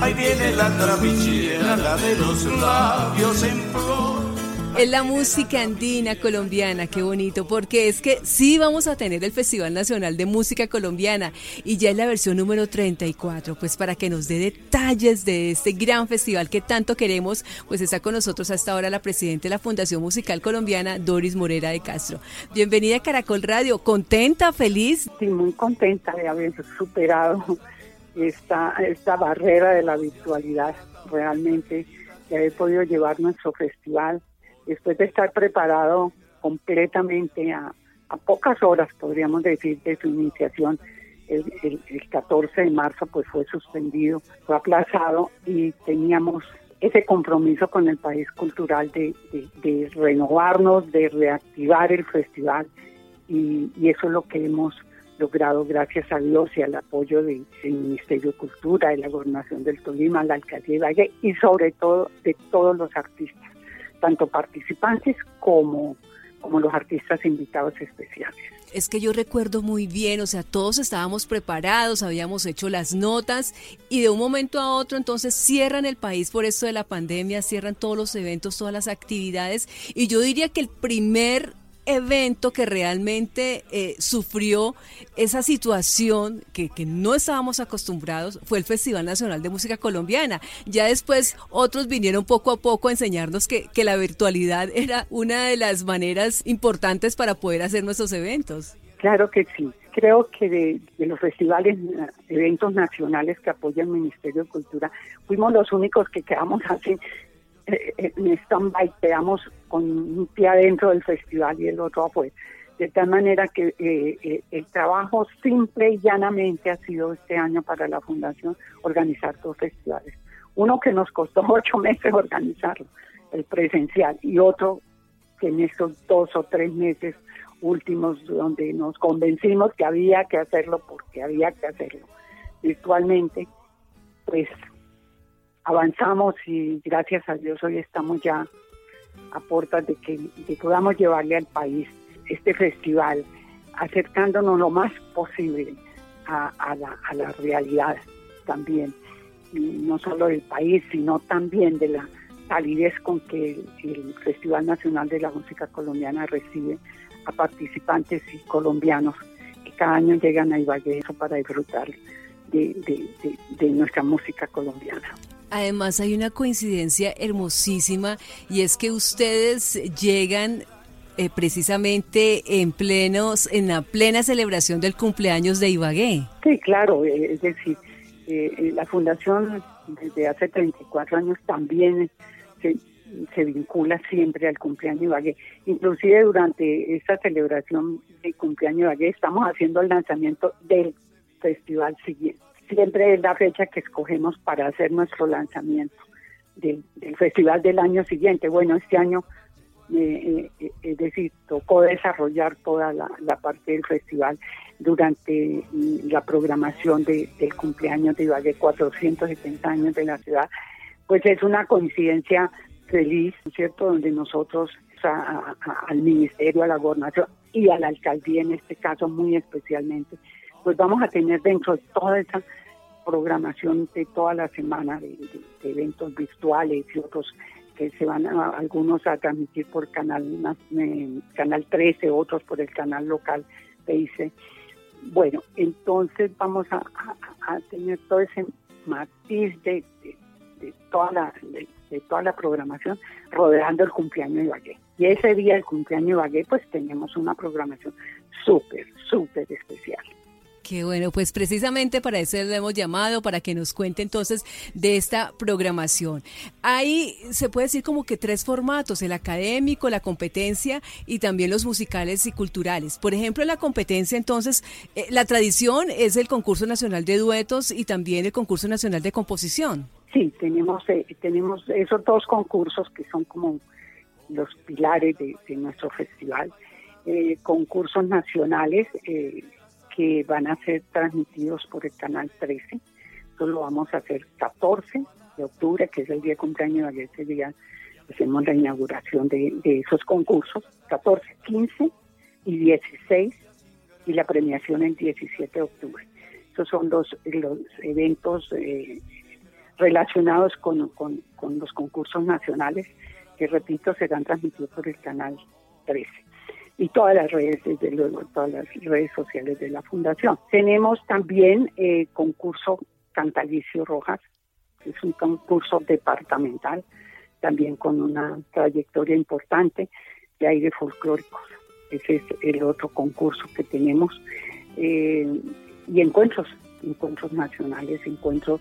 Ahí viene la trapichera, la de los labios en flor. Es la música andina colombiana, qué bonito, porque es que sí vamos a tener el Festival Nacional de Música Colombiana y ya es la versión número 34, pues para que nos dé detalles de este gran festival que tanto queremos, pues está con nosotros hasta ahora la presidenta de la Fundación Musical Colombiana, Doris Morera de Castro. Bienvenida a Caracol Radio, ¿contenta, feliz? Sí, muy contenta de haber superado esta, esta barrera de la virtualidad realmente, de haber podido llevar nuestro festival después de estar preparado completamente a, pocas horas, podríamos decir, de su iniciación, el, 14 de marzo pues fue suspendido, fue aplazado y teníamos ese compromiso con el país cultural de, renovarnos, de reactivar el festival y, eso es lo que hemos logrado gracias a Dios y al apoyo del Ministerio de Cultura, de la Gobernación del Tolima, la Alcaldía de Valle y sobre todo de todos los artistas tanto participantes como, como los artistas invitados especiales. Es que yo recuerdo muy bien, o sea, todos estábamos preparados, habíamos hecho las notas y de un momento a otro entonces cierran el país por esto de la pandemia, cierran todos los eventos, todas las actividades y yo diría que el primer evento que realmente eh, sufrió esa situación que, no estábamos acostumbrados fue el Festival Nacional de Música Colombiana. Ya después otros vinieron poco a poco a enseñarnos que, la virtualidad era una de las maneras importantes para poder hacer nuestros eventos. Claro que sí. Creo que de, de, los festivales, eh, eventos nacionales que apoya el Ministerio de Cultura, fuimos los únicos que quedamos así en stand-by, con un pie adentro del festival y el otro afuera. De tal manera que eh, eh, el trabajo simple y llanamente ha sido este año para la Fundación organizar dos festivales. Uno que nos costó ocho meses organizarlo, el presencial, y otro que en estos dos o tres meses últimos donde nos convencimos que había que hacerlo porque había que hacerlo virtualmente, pues avanzamos y gracias a Dios hoy estamos ya a puertas de que, podamos llevarle al país este festival, acercándonos lo más posible a, la, realidad también, no solo del país, sino también de la calidez con que el, Festival Nacional de la Música Colombiana recibe a participantes y colombianos que cada año llegan a Ibagué para disfrutar de nuestra música colombiana. Además hay una coincidencia hermosísima y es que ustedes llegan eh, precisamente en plenos, en la plena celebración del cumpleaños de Ibagué. Sí, claro, eh, es decir, eh, la fundación desde hace 34 años también se, se, vincula siempre al cumpleaños de Ibagué. Inclusive durante esta celebración del cumpleaños de Ibagué estamos haciendo el lanzamiento del festival siguiente siempre es la fecha que escogemos para hacer nuestro lanzamiento del, festival del año siguiente. Bueno, este año, eh, eh, es decir, tocó desarrollar toda la, parte del festival durante mm, la programación del cumpleaños de Ibagué, 470 años de la ciudad. Pues es una coincidencia feliz, ¿cierto? Donde nosotros, al ministerio, a la gobernación y a la alcaldía en este caso muy especialmente, pues vamos a tener dentro de toda esa programación de toda la semana de, eventos virtuales y otros que se van a, algunos a transmitir por canal eh, canal 13, otros por el canal local PIC. Bueno, entonces vamos a, tener todo ese matiz de, toda la de, toda la programación rodeando el cumpleaños de Ibagué. Y ese día del cumpleaños de Ibagué pues tenemos una programación súper, súper especial. Qué bueno, pues precisamente para eso le hemos llamado, para que nos cuente entonces de esta programación. Hay, se puede decir como que tres formatos, el académico, la competencia y también los musicales y culturales. Por ejemplo, la competencia entonces, eh, la tradición es el concurso nacional de duetos y también el concurso nacional de composición. Sí, tenemos, eh, tenemos esos dos concursos que son como los pilares de, nuestro festival. Eh, concursos nacionales, eh, que van a ser transmitidos por el canal 13. Esto lo vamos a hacer 14 de octubre, que es el día de cumpleaños de ese día hacemos la inauguración de, esos concursos, 14, 15 y 16, y la premiación el 17 de octubre. Esos son los, los eventos eh, relacionados con, los concursos nacionales, que repito, serán transmitidos por el canal 13 y todas las redes, desde luego, todas las redes sociales de la Fundación. Tenemos también eh, concurso Cantalicio Rojas, que es un concurso departamental, también con una trayectoria importante de aire folclóricos. Ese es el otro concurso que tenemos. Eh, y encuentros, encuentros nacionales, encuentros,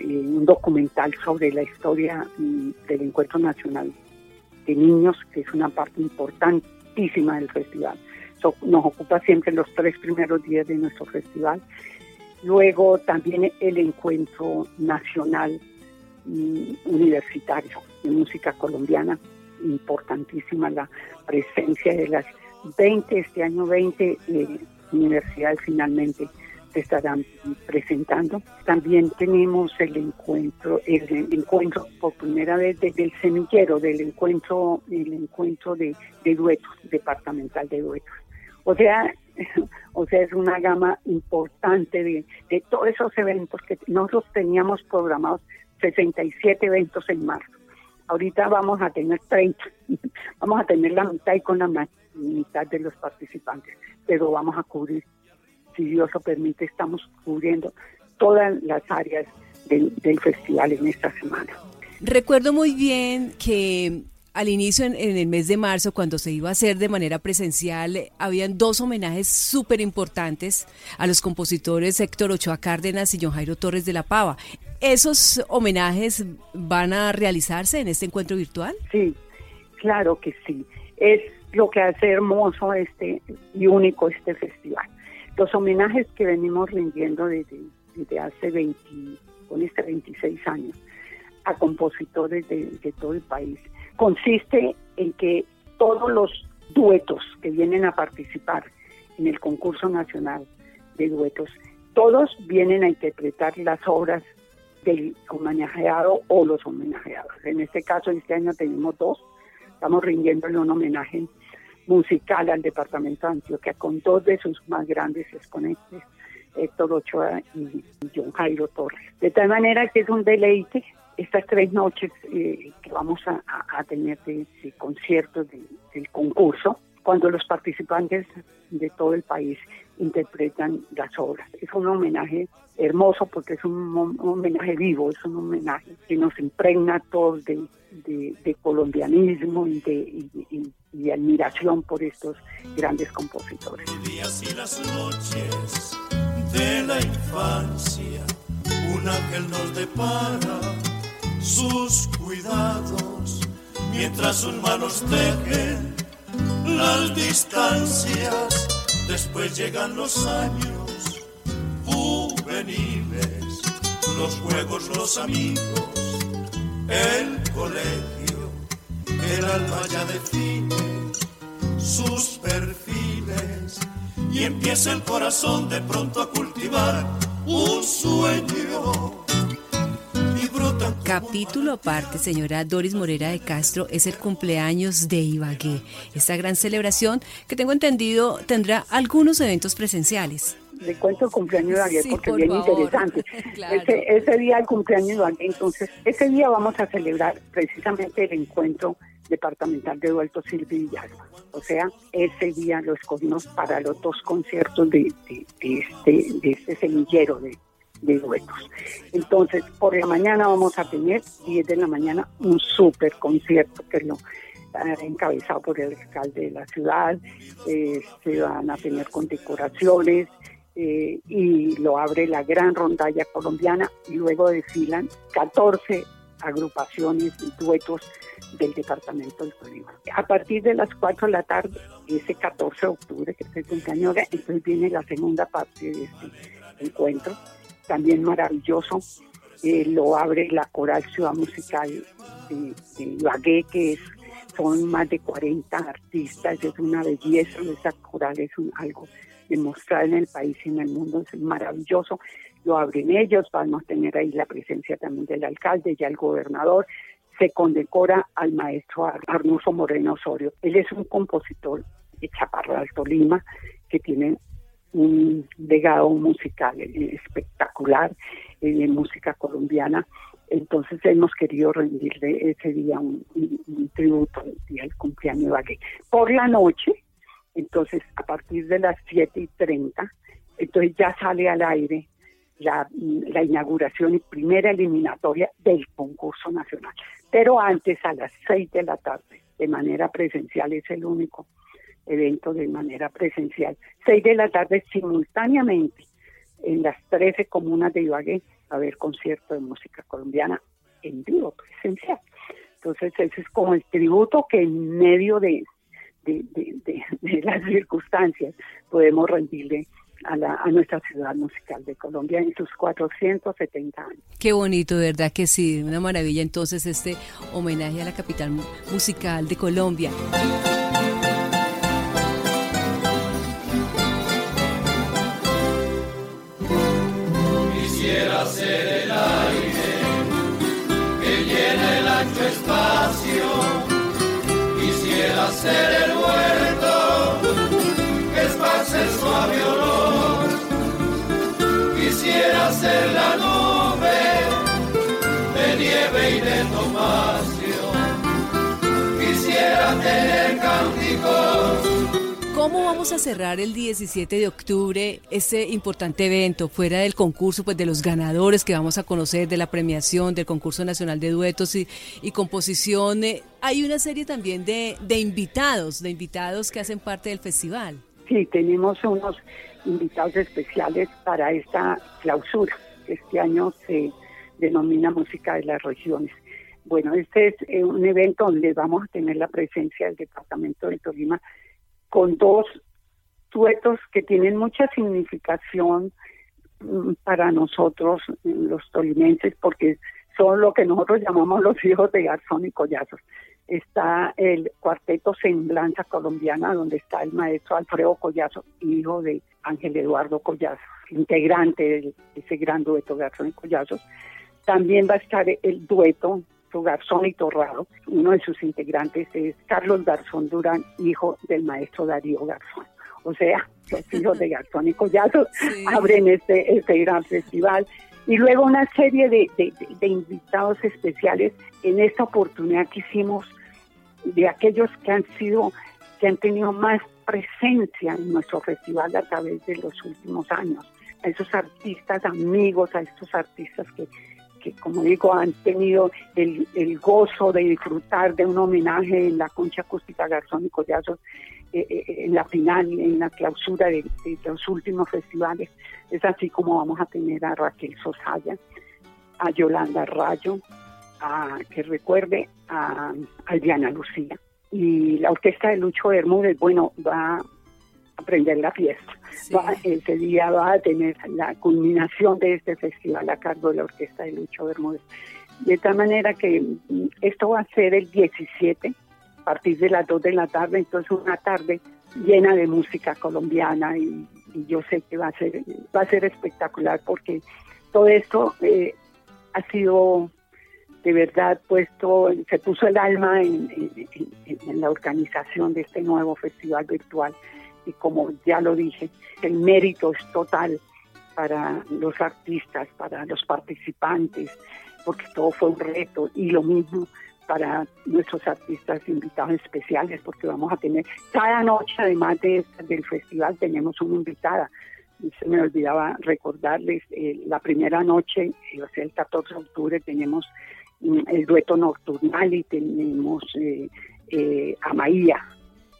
eh, un documental sobre la historia mm, del encuentro nacional de niños, que es una parte importantísima del festival. nos ocupa siempre los tres primeros días de nuestro festival. Luego también el encuentro nacional mm, universitario de música colombiana, importantísima la presencia de las 20, este año 20 eh, universidades finalmente se estarán presentando. También tenemos el encuentro, el encuentro por primera vez desde el semillero del encuentro, el encuentro de, duetos, departamental de duetos. O sea, o sea, es una gama importante de, de todos esos eventos que nosotros teníamos programados 67 eventos en marzo. Ahorita vamos a tener 30, vamos a tener la mitad y con la mitad de los participantes, pero vamos a cubrir, si Dios lo permite, estamos cubriendo todas las áreas del, del festival en esta semana. Recuerdo muy bien que al inicio, en, el mes de marzo, cuando se iba a hacer de manera presencial, habían dos homenajes súper importantes a los compositores Héctor Ochoa Cárdenas y John Jairo Torres de la Pava. ¿Esos homenajes van a realizarse en este encuentro virtual? Sí, claro que sí. Es lo que hace hermoso este y único este festival. Los homenajes que venimos rindiendo desde, hace 20, con este 26 años a compositores de, de todo el país consiste en que todos los duetos que vienen a participar en el concurso nacional de duetos, todos vienen a interpretar las obras del homenajeado o los homenajeados. En este caso, este año tenemos dos. Estamos rindiéndole un homenaje musical al departamento de Antioquia con dos de sus más grandes exponentes, Héctor Ochoa y John Jairo Torres. De tal manera que es un deleite estas tres noches eh, que vamos a, tener de, conciertos del concurso, cuando los participantes de todo el país interpretan las obras. Es un homenaje hermoso porque es un, homenaje vivo, es un homenaje que nos impregna a todos de, colombianismo y de, admiración por estos grandes compositores. y las noches de la infancia, un ángel nos depara sus cuidados, mientras sus manos tejen las distancias. Después llegan los años juveniles, los juegos, los amigos, el colegio, el alma ya define sus perfiles y empieza el corazón de pronto a cultivar un sueño Capítulo aparte, señora Doris Morera de Castro, es el cumpleaños de Ibagué. Esta gran celebración que tengo entendido tendrá algunos eventos presenciales. Le cuento el cumpleaños de Ibagué porque es bien interesante. ese, día el cumpleaños de Ibagué, entonces ese día vamos a celebrar precisamente el encuentro departamental de Dualto Silvio O sea, ese día lo escogimos para los dos conciertos de, este, de este semillero de, de duetos. Entonces, por la mañana vamos a tener, 10 de la mañana, un súper concierto que lo encabezado por el alcalde de la ciudad, eh, se van a tener condecoraciones eh, y lo abre la gran rondalla colombiana y luego desfilan 14 agrupaciones y duetos del departamento del Tolima. A partir de las 4 de la tarde, ese 14 de octubre, que es el cumpleaños, entonces viene la segunda parte de este encuentro, también maravilloso. Eh, lo abre la Coral Ciudad Musical de, Ibagué, que son más de 40 artistas, es una belleza, esa coral es un, algo demostrado en el país y en el mundo, es maravilloso. Lo abren ellos, vamos a tener ahí la presencia también del alcalde y el gobernador. Se condecora al maestro Arnulfo Moreno Osorio. Él es un compositor de Chaparro de Alto Lima que tiene un legado musical espectacular de música colombiana. Entonces hemos querido rendirle ese día un, tributo, el día del cumpleaños de Ibagué. Por la noche, entonces a partir de las 7 y 30, entonces ya sale al aire la, la inauguración y primera eliminatoria del concurso nacional. Pero antes, a las 6 de la tarde, de manera presencial, es el único evento de manera presencial. 6 de la tarde simultáneamente en las 13 comunas de Ibagué a ver concierto de música colombiana en vivo, presencial. Entonces ese es como el tributo que en medio de, de, las circunstancias podemos rendirle a, la, a, nuestra ciudad musical de Colombia en sus 470 años. Qué bonito, verdad que sí, una maravilla entonces este homenaje a la capital musical de Colombia. ser el aire que llena el ancho espacio. Quisiera ser el huerto que esparce suave olor. Ser la nube de nieve y de tomacio. Quisiera tener cánticos ¿Cómo vamos a cerrar el 17 de octubre este importante evento, fuera del concurso, pues de los ganadores que vamos a conocer, de la premiación, del concurso nacional de duetos y, composición? Eh, hay una serie también de, de invitados, de invitados que hacen parte del festival. Sí, tenemos unos invitados especiales para esta clausura, que este año se denomina Música de las Regiones. Bueno, este es eh, un evento donde vamos a tener la presencia del Departamento de Tolima con dos duetos que tienen mucha significación mm, para nosotros, los tolimenses, porque son lo que nosotros llamamos los hijos de Garzón y Collazos. Está el cuarteto Semblanza Colombiana, donde está el maestro Alfredo Collazo, hijo de Ángel Eduardo Collazo, integrante de ese gran dueto Garzón y Collazos. También va a estar el dueto Garzón y Torrado. Uno de sus integrantes es Carlos Garzón Durán, hijo del maestro Darío Garzón. O sea, los hijos de Garzón y Collazo abren este, este gran festival. Y luego una serie de, de, invitados especiales. En esta oportunidad que hicimos de aquellos que han sido, que han tenido más presencia en nuestro festival a través de los últimos años. A esos artistas amigos, a estos artistas que que, como digo, han tenido el, gozo de disfrutar de un homenaje en la concha acústica Garzón y Collazos eh, eh, en la final, en la clausura de, los últimos festivales. Es así como vamos a tener a Raquel Sosaya, a Yolanda Rayo, a, que recuerde a, a Diana Lucía. Y la orquesta de Lucho Bermúdez, bueno, va aprender la fiesta. ese día va a tener la culminación de este festival a cargo de la Orquesta de Lucho Bermúdez. De tal manera que mm, esto va a ser el 17, a partir de las 2 de la tarde, entonces una tarde llena de música colombiana y, yo sé que va a ser va a ser espectacular porque todo esto eh, ha sido de verdad puesto, se puso el alma en, la organización de este nuevo festival virtual y como ya lo dije, el mérito es total para los artistas, para los participantes, porque todo fue un reto y lo mismo para nuestros artistas invitados especiales, porque vamos a tener cada noche, además de, del festival, tenemos una invitada. Se me olvidaba recordarles, eh, la primera noche, o sea, el 14 de octubre, tenemos el dueto nocturnal y tenemos eh, a Maía,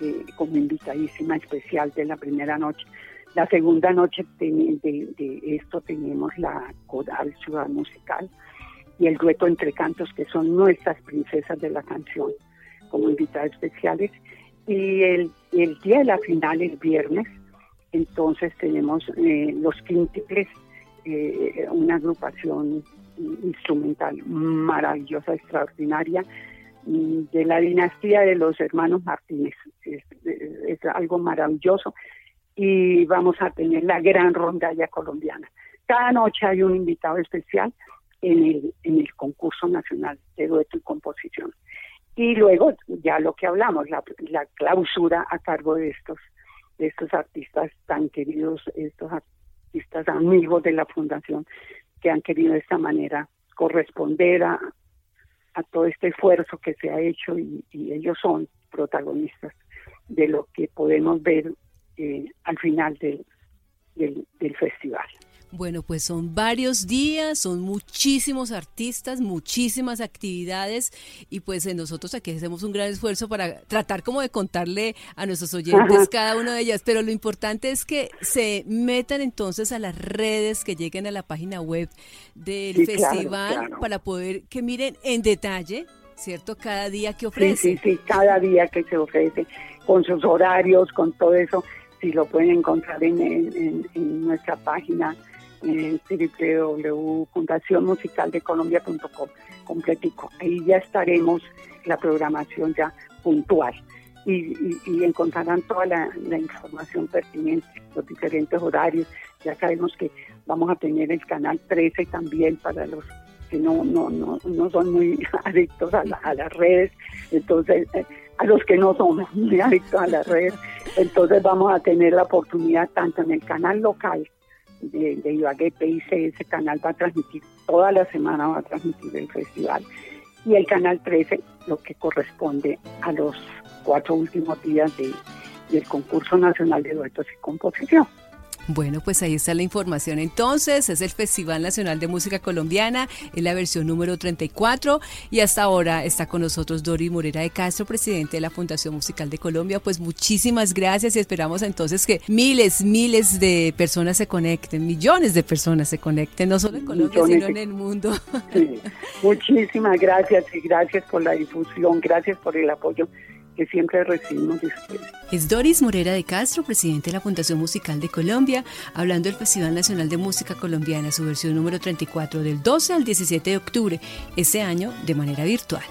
eh, como invitadísima especial de la primera noche. La segunda noche de, esto tenemos la Coral Ciudad Musical y el dueto Entre Cantos, que son nuestras princesas de la canción, como invitadas especiales. Y el, día de la final, el viernes, entonces tenemos eh, los quíntiples, eh, una agrupación instrumental maravillosa, extraordinaria, de la dinastía de los hermanos Martínez. Es, algo maravilloso y vamos a tener la gran rondalla colombiana. Cada noche hay un invitado especial en el, en el concurso nacional de dueto y composición. Y luego ya lo que hablamos, la, la clausura a cargo de estos, de estos artistas tan queridos, estos artistas amigos de la fundación que han querido de esta manera corresponder a, a todo este esfuerzo que se ha hecho y, ellos son protagonistas de lo que podemos ver eh, al final del, del festival. Bueno, pues son varios días, son muchísimos artistas, muchísimas actividades y pues nosotros aquí hacemos un gran esfuerzo para tratar como de contarle a nuestros oyentes cada una de ellas, pero lo importante es que se metan entonces a las redes, que lleguen a la página web del festival para poder que miren en detalle, ¿cierto? Cada día que ofrece. Sí, sí, sí, cada día que se ofrece, con sus horarios, con todo eso, si lo pueden encontrar en, en nuestra página www.fundacionmusicaldecolombia.com completico. Ahí ya estaremos la programación ya puntual y, encontrarán toda la, información pertinente, los diferentes horarios. Ya sabemos que vamos a tener el canal 13 también para los que no, no, no, no son muy adictos a, a las redes, entonces eh, a los que no somos muy adictos a las redes, entonces vamos a tener la oportunidad tanto en el canal local de, de Ibagué ese canal va a transmitir, toda la semana va a transmitir el festival. Y el canal 13, lo que corresponde a los cuatro últimos días de, del concurso nacional de duetos y composición. Bueno, pues ahí está la información. Entonces, es el Festival Nacional de Música Colombiana, es la versión número 34 y hasta ahora está con nosotros Dori Morera de Castro, presidente de la Fundación Musical de Colombia. Pues muchísimas gracias y esperamos entonces que miles, miles de personas se conecten, millones de personas se conecten, no solo en Colombia, sino en el mundo. Muchísimas gracias y gracias por la difusión, gracias por el apoyo que siempre recibimos de Es Doris Morera de Castro, presidente de la Fundación Musical de Colombia, hablando del Festival Nacional de Música Colombiana, su versión número 34, del 12 al 17 de octubre, este año de manera virtual.